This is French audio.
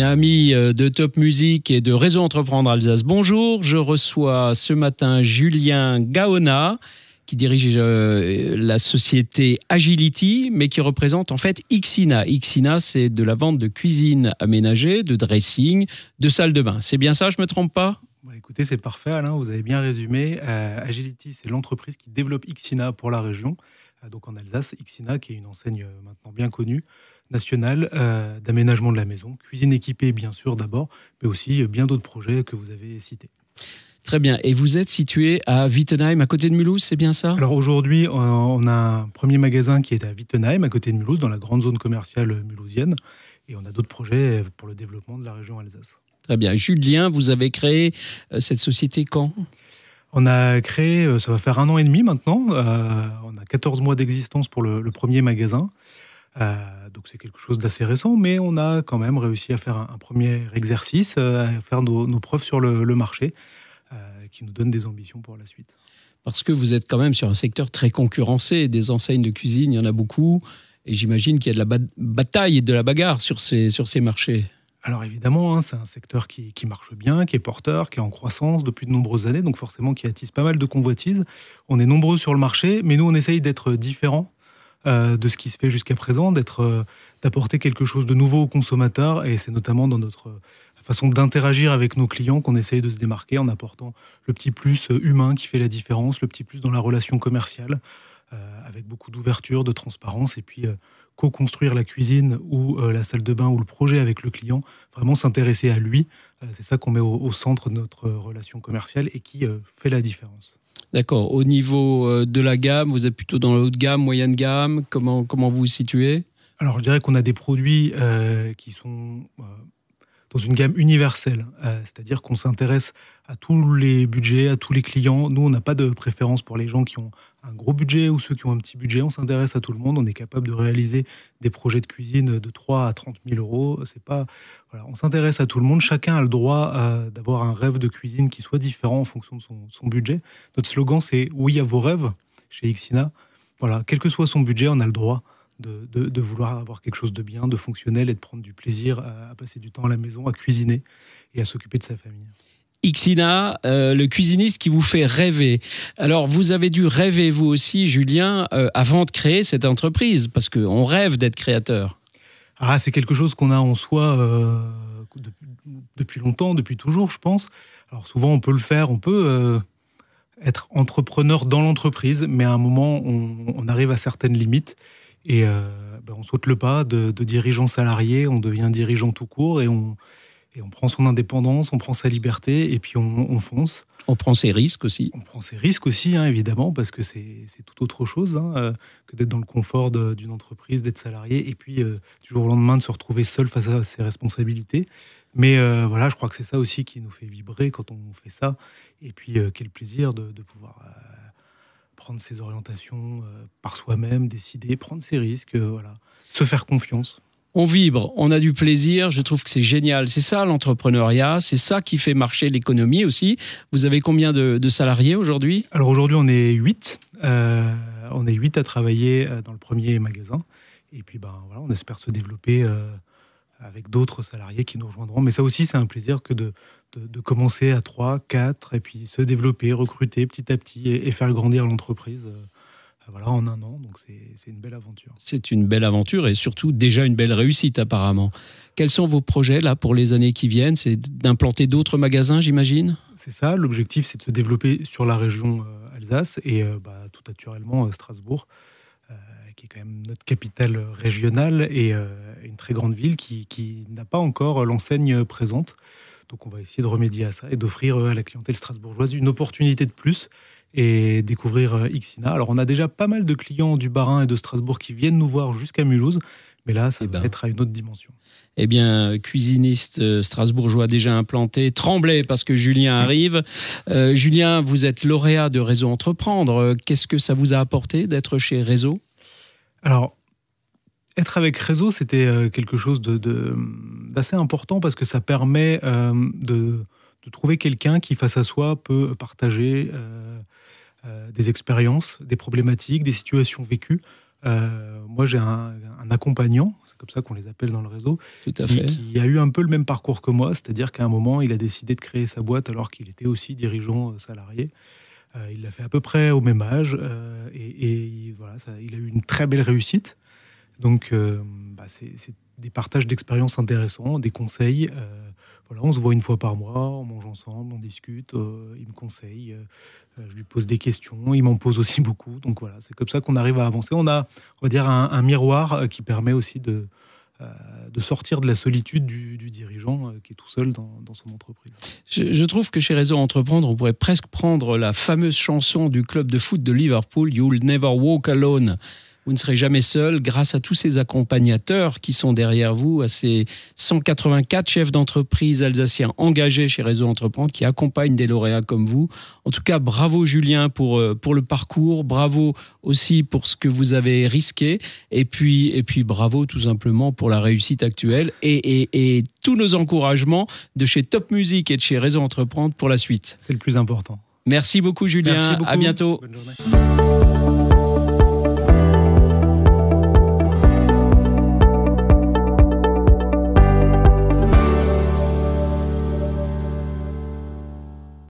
bien, amis euh, de Top Musique et de Réseau Entreprendre Alsace, bonjour. Je reçois ce matin Julien Gaona, qui dirige euh, la société Agility, mais qui représente en fait Xina. Xina, c'est de la vente de cuisine aménagée, de dressing, de salle de bain. C'est bien ça, je me trompe pas? Bah, Écoutez, c'est parfait, Alain, vous avez bien résumé. Euh, Agility, c'est l'entreprise qui développe Xina pour la région. Donc en Alsace, Xina, qui est une enseigne maintenant bien connue, national euh, d'aménagement de la maison, cuisine équipée bien sûr d'abord, mais aussi bien d'autres projets que vous avez cités. Très bien. Et vous êtes situé à Wittenheim, à côté de Mulhouse, c'est bien ça? Alors aujourd'hui, on a un premier magasin qui est à Wittenheim, à côté de Mulhouse, dans la grande zone commerciale mulhousienne. Et on a d'autres projets pour le développement de la région Alsace. Très bien. Julien, vous avez créé euh, cette société quand? On a créé, euh, ça va faire un an et demi maintenant. on a 14 mois d'existence pour le, premier magasin. Euh, donc c'est quelque chose d'assez récent, mais on a quand même réussi à faire un, premier exercice, euh, à faire nos, preuves sur le, marché, euh, qui nous donne des ambitions pour la suite. Parce que vous êtes quand même sur un secteur très concurrencé, des enseignes de cuisine, il y en a beaucoup, et j'imagine qu'il y a de la bataille et de la bagarre sur ces, sur ces marchés. Alors évidemment, hein, c'est un secteur qui, qui, marche bien, qui est porteur, qui est en croissance depuis de nombreuses années, donc forcément qui attise pas mal de convoitises. On est nombreux sur le marché, mais nous on essaye d'être différents euh, de ce qui se fait jusqu'à présent, d'être, euh, d'apporter quelque chose de nouveau aux consommateurs. Et c'est notamment dans notre façon d'interagir avec nos clients qu'on essaye de se démarquer en apportant le petit plus humain qui fait la différence, le petit plus dans la relation commerciale, euh, avec beaucoup d'ouverture, de transparence, et puis co-construire la cuisine ou la salle de bain ou le projet avec le client, vraiment s'intéresser à lui. c'est ça qu'on met au, centre de notre relation commerciale et qui fait la différence. D'accord. Au niveau euh, de la gamme, vous êtes plutôt dans la haute gamme, moyenne gamme Comment, comment vous vous situez? Alors, je dirais qu'on a des produits euh, qui sont euh, dans une gamme universelle. C'est-à-dire qu'on s'intéresse à tous les budgets, à tous les clients. Nous, on n'a pas de préférence pour les gens qui ont un gros budget ou ceux qui ont un petit budget. On s'intéresse à tout le monde. On est capable de réaliser des projets de cuisine de 3 à 30 000 euros. Pas, voilà, on s'intéresse à tout le monde. Chacun a le droit euh, d'avoir un rêve de cuisine qui soit différent en fonction de son, budget. Notre slogan, c'est oui à vos rêves chez Xina. Voilà, quel que soit son budget, on a le droit de, de, vouloir avoir quelque chose de bien, de fonctionnel et de prendre du plaisir à passer du temps à la maison, à cuisiner et à s'occuper de sa famille. Xina, euh, le cuisiniste qui vous fait rêver. Alors, vous avez dû rêver, vous aussi, Julien, euh, avant de créer cette entreprise, parce qu'on rêve d'être créateur. Ah, c'est quelque chose qu'on a en soi euh, depuis longtemps, depuis toujours, je pense. Alors, souvent, on peut le faire, on peut être entrepreneur dans l'entreprise, mais à un moment, on, arrive à certaines limites et ben, on saute le pas de, de dirigeant salarié, on devient dirigeant tout court et on et on prend son indépendance, on prend sa liberté et puis on, fonce. On prend ses risques aussi. On prend ses risques aussi, hein, évidemment, parce que c'est tout autre chose hein, euh, que d'être dans le confort d'une entreprise, d'être salarié, et puis euh, du jour au lendemain de se retrouver seul face à ses responsabilités. Mais euh, voilà, je crois que c'est ça aussi qui nous fait vibrer quand on fait ça. Et puis, quel plaisir de, de pouvoir prendre ses orientations par soi-même, décider, prendre ses risques, voilà, se faire confiance on vibre, on a du plaisir, je trouve que c'est génial. C'est ça l'entrepreneuriat, c'est ça qui fait marcher l'économie aussi. Vous avez combien de, salariés aujourd'hui? Alors aujourd'hui on est 8. Euh, on est 8 à travailler euh, dans le premier magasin. Et puis ben, voilà, on espère se développer euh, avec d'autres salariés qui nous rejoindront. Mais ça aussi c'est un plaisir que de, de, commencer à 3, 4 et puis se développer, recruter petit à petit et faire grandir l'entreprise voilà, en un an. Donc c'est une belle aventure. C'est une belle aventure et surtout déjà une belle réussite apparemment. Quels sont vos projets là pour les années qui viennent? C'est d'implanter d'autres magasins, j'imagine? C'est ça. L'objectif, c'est de se développer sur la région euh, Alsace et euh, bah, tout naturellement euh, Strasbourg, qui est quand même notre capitale régionale et une très grande ville qui, qui n'a pas encore l'enseigne présente. Donc on va essayer de remédier à ça et d'offrir à la clientèle strasbourgeoise une opportunité de plus et découvrir euh, Xina. Alors, on a déjà pas mal de clients du Barin et de Strasbourg qui viennent nous voir jusqu'à Mulhouse, mais là, ça eh va ben. être à une autre dimension. Eh bien, cuisiniste euh, strasbourgeois déjà implanté, tremblez parce que Julien arrive. Euh, Julien, vous êtes lauréat de Réseau Entreprendre. Qu'est-ce que ça vous a apporté d'être chez Réseau? Alors, être avec Réseau, c'était quelque chose d'assez de, important parce que ça permet de, trouver quelqu'un qui, face à soi, peut partager euh, des expériences, des problématiques, des situations vécues. Moi, j'ai un, accompagnant, c'est comme ça qu'on les appelle dans le réseau, Tout à qui, fait. qui a eu un peu le même parcours que moi, c'est-à-dire qu'à un moment, il a décidé de créer sa boîte alors qu'il était aussi dirigeant salarié. il l'a fait à peu près au même âge et, et, voilà, ça, il a eu une très belle réussite. Donc, bah, c'est des partages d'expériences intéressants, des conseils. Euh, voilà, on se voit une fois par mois, on mange ensemble, on discute, euh, il me conseille, euh, je lui pose des questions, il m'en pose aussi beaucoup. Donc voilà, c'est comme ça qu'on arrive à avancer. On a, on va dire, un, miroir qui permet aussi de, de sortir de la solitude du, dirigeant qui est tout seul dans, son entreprise. Je, je, trouve que chez Réseau Entreprendre, on pourrait presque prendre la fameuse chanson du club de foot de Liverpool, You'll Never Walk Alone vous ne serez jamais seul grâce à tous ces accompagnateurs qui sont derrière vous, à ces 184 chefs d'entreprise alsaciens engagés chez Réseau Entreprendre qui accompagnent des lauréats comme vous. En tout cas, bravo Julien pour, euh, pour le parcours, bravo aussi pour ce que vous avez risqué et puis, et puis bravo tout simplement pour la réussite actuelle et, et, et tous nos encouragements de chez Top Music et de chez Réseau Entreprendre pour la suite. C'est le plus important. Merci beaucoup Julien, Merci beaucoup. à bientôt. Bonne journée.